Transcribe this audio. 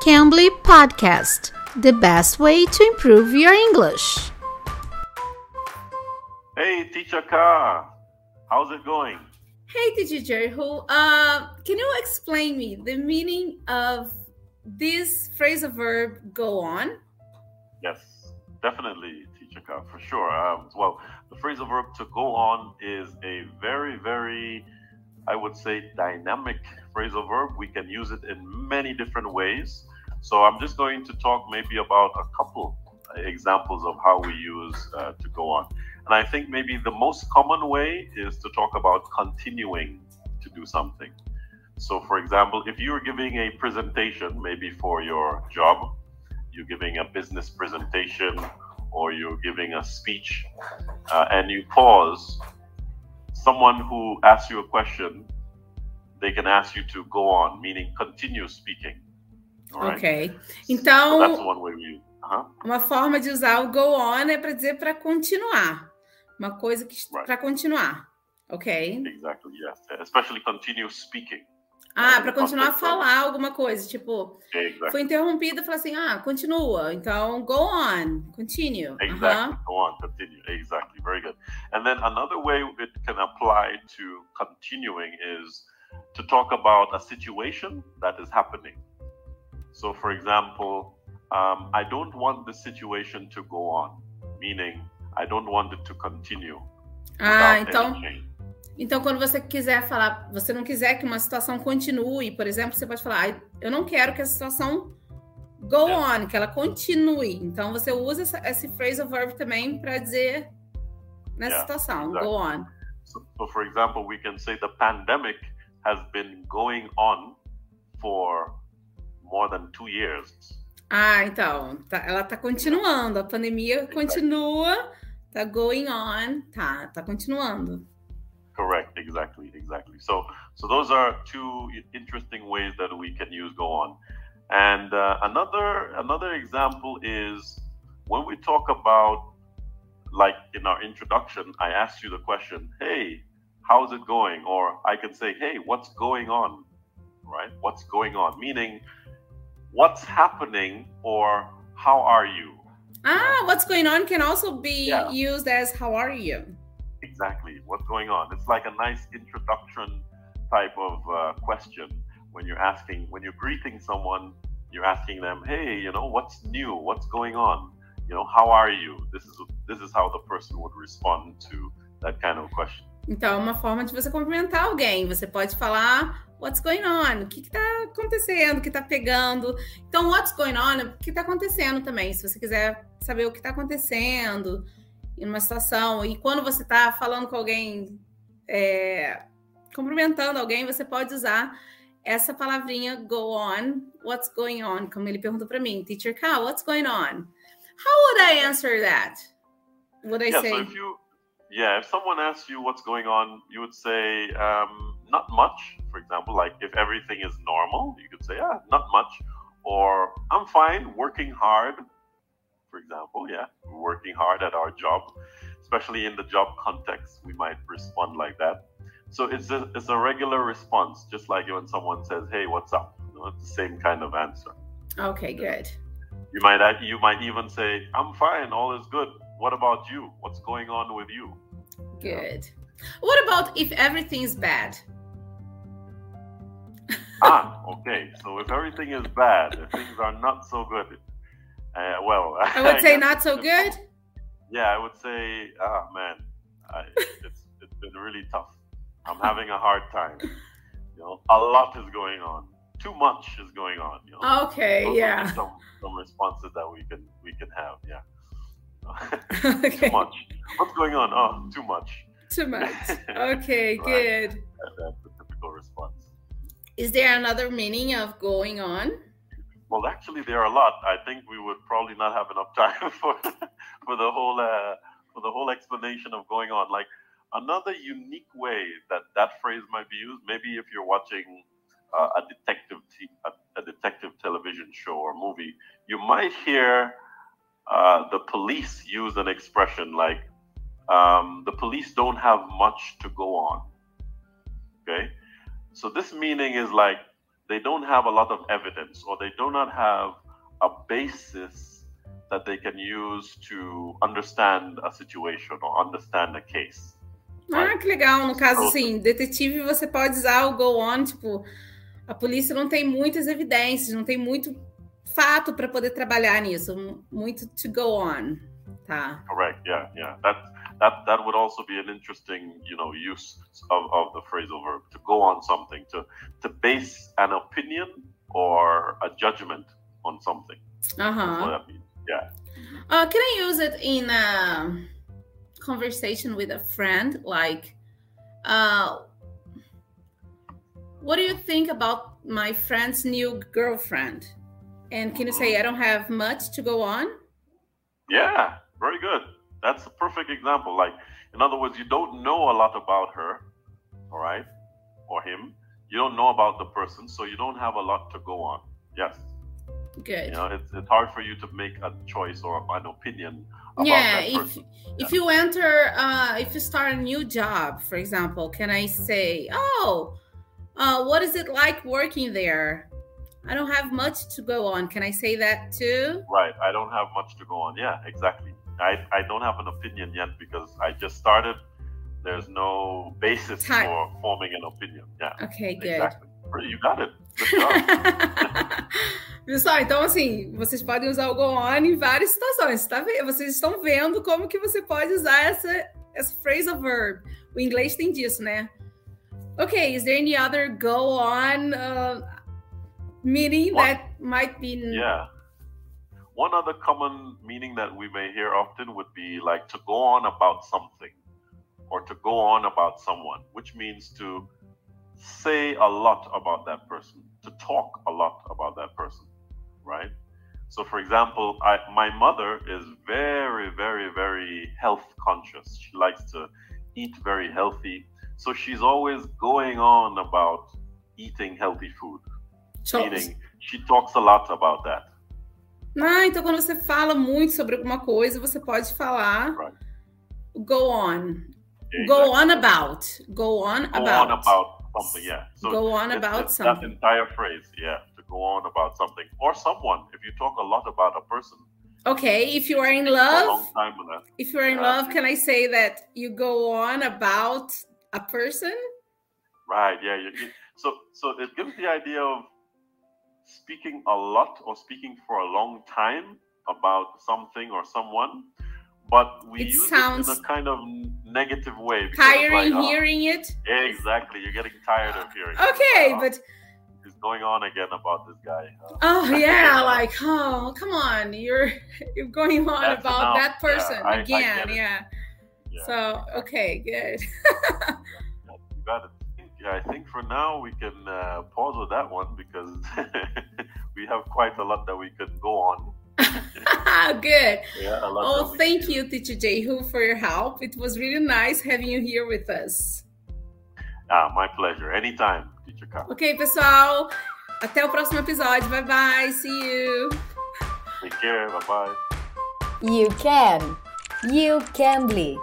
Cambly Podcast, the best way to improve your English. Hey, Teacher Ka, how's it going? Hey, teacher Jericho. Uh, can you explain me the meaning of this phrasal verb "go on"? Yes, definitely, Teacher Ka, for sure. Um, well, the phrasal verb "to go on" is a very, very, I would say, dynamic phrasal verb. We can use it in many different ways. So I'm just going to talk maybe about a couple examples of how we use uh, to go on. And I think maybe the most common way is to talk about continuing to do something. So, for example, if you're giving a presentation, maybe for your job, you're giving a business presentation or you're giving a speech, uh, and you pause, someone who asks you a question, they can ask you to go on, meaning continue speaking. Ok. Então, uh-huh. uma forma de usar o go on é para dizer para continuar. Uma coisa que right. para continuar. Ok? Exactly, yes. Especially continue speaking. Ah, para continuar a falar alguma coisa, tipo, exactly. foi interrompida, fala assim, ah, continua. Então, go on, continue. Exactly, uh -huh. go on, continue. Exactly, very good. And then another way it can apply to continuing is to talk about a situation that is happening. So, for example, um, I don't want the situation to go on, meaning I don't want it to continue. Ah, então. Então, quando você quiser falar, você não quiser que uma situação continue, por exemplo, você pode falar, ah, eu não quero que a situação go yeah. on, que ela continue. Então, você usa essa, esse phrasal verb também para dizer nessa yeah, situação, exactly. go on. So, so, for example, we can say the pandemic has been going on for more than two years. Ah, então, tá, ela tá continuando, a pandemia exactly. continua, tá going on, tá, tá continuando. Correct, exactly, exactly. So, so those are two interesting ways that we can use go on. And uh, another another example is when we talk about like in our introduction, I asked you the question, "Hey, how's it going?" Or I can say, "Hey, what's going on?" Right? What's going on? Meaning what's happening or how are you? Ah, what's going on can also be yeah. used as how are you? Exactly. What's going on? It's like a nice introduction type of uh, question when you're asking, when you're greeting someone, you're asking them, hey, you know, what's new? What's going on? You know, how are you? This is this is how the person would respond to that kind of question. Então, é uma forma de você cumprimentar alguém. Você pode falar what's going on? O que está acontecendo? Que está pegando? Então, what's going on? O que está acontecendo também? Se você quiser saber o que está acontecendo em uma situação. E quando você está falando com alguém, é, cumprimentando alguém, você pode usar essa palavrinha go on, what's going on, como ele perguntou para mim, teacher Cal, what's going on? How would I answer that? Would I yeah, say? So if you, yeah, if someone asks you what's going on, you would say um, not much. For example, like if everything is normal, you could say, ah, not much, or I'm fine, working hard. For example, yeah, working hard at our job, especially in the job context, we might respond like that. So it's a, it's a regular response, just like when someone says, "Hey, what's up?" You know, it's the same kind of answer. Okay, good. You might you might even say, "I'm fine, all is good." What about you? What's going on with you? Good. What about if everything is bad? Ah, okay. So if everything is bad, if things are not so good, uh, well, I would say not so good. Yeah, I would say, ah, oh, man, I, it's it's been really tough. I'm having a hard time. You know, a lot is going on. Too much is going on. You know? Okay, Those yeah. Some some responses that we can we can have. Yeah. okay. Too much. What's going on? Oh, too much. Too much. Okay, right. good. Is there another meaning of going on? Well, actually, there are a lot. I think we would probably not have enough time for for the whole uh, for the whole explanation of going on. Like another unique way that that phrase might be used, maybe if you're watching uh, a detective a, detective television show or movie, you might hear uh, the police use an expression like um, "the police don't have much to go on." Okay, so this meaning is like they don't have a lot of evidence or they do not have a basis that they can use to understand a situation or understand a case. Ah, que legal. No caso, assim, detetive, você pode usar o go on, tipo, a polícia não tem muitas evidências, não tem muito fato para poder trabalhar nisso, muito to go on, tá? Correct. Yeah, yeah. That that that would also be an interesting, you know, use of, of the phrasal verb to go on something, to to base an opinion or a judgment on something. Uh huh. Yeah. Uh, can I use it in a conversation with a friend? Like, uh, what do you think about my friend's new girlfriend? And can you say I don't have much to go on? Yeah, very good. That's a perfect example. Like, in other words, you don't know a lot about her, all right, or him. You don't know about the person, so you don't have a lot to go on. Yes. Good. You know, it's, it's hard for you to make a choice or an opinion. yeah, if yeah. if you enter, uh, if you start a new job, for example, can I say, oh, uh, what is it like working there? I don't have much to go on. Can I say that too? Right. I don't have much to go on. Yeah, exactly. I, I don't have an opinion yet because I just started. There's no basis Time. for forming an opinion. Yeah. Okay, good. Exactly. You got it. Pessoal, então assim, vocês podem usar o go on em várias situações, tá vendo? Vocês estão vendo como que você pode usar essa, essa phrasal verb. O inglês tem disso, né? Okay, is there any other go on uh, meaning what? that might be? Yeah. One other common meaning that we may hear often would be like to go on about something or to go on about someone, which means to say a lot about that person, to talk a lot about that person, right? So, for example, I, my mother is very, very, very health conscious. She likes to eat very healthy. So, she's always going on about eating healthy food. Meaning, she talks a lot about that. Ah, então quando você fala muito sobre alguma coisa, você pode falar right. go on. Yeah, go on about. Go on go about. on about something, yeah. So go on about it's something. That entire phrase, yeah, to go on about something or someone. If you talk a lot about a person. Okay, if you are in love, if you're in yeah. love, can I say that you go on about a person? Right. Yeah. You, so, so it gives the idea of speaking a lot or speaking for a long time about something or someone, but we it use sounds it in a kind of negative way. Tiring like, hearing uh, it? Exactly. You're getting tired of hearing Okay, it. but he's going on again about this guy. Uh, oh yeah, like oh come on, you're you're going on That's about enough. that person yeah, I, again, I yeah. yeah. So okay, good. you got it yeah, I think for now we can uh, pause with that one because have quite a lot that we could go on. Good. Yeah, oh, thank you, Teacher Jehu, for your help. It was really nice having you here with us. Ah, my pleasure. Anytime, Teacher Carl. Ok, pessoal. Até o próximo episódio. Bye bye. See you. Take care. Bye bye. You can. You can be.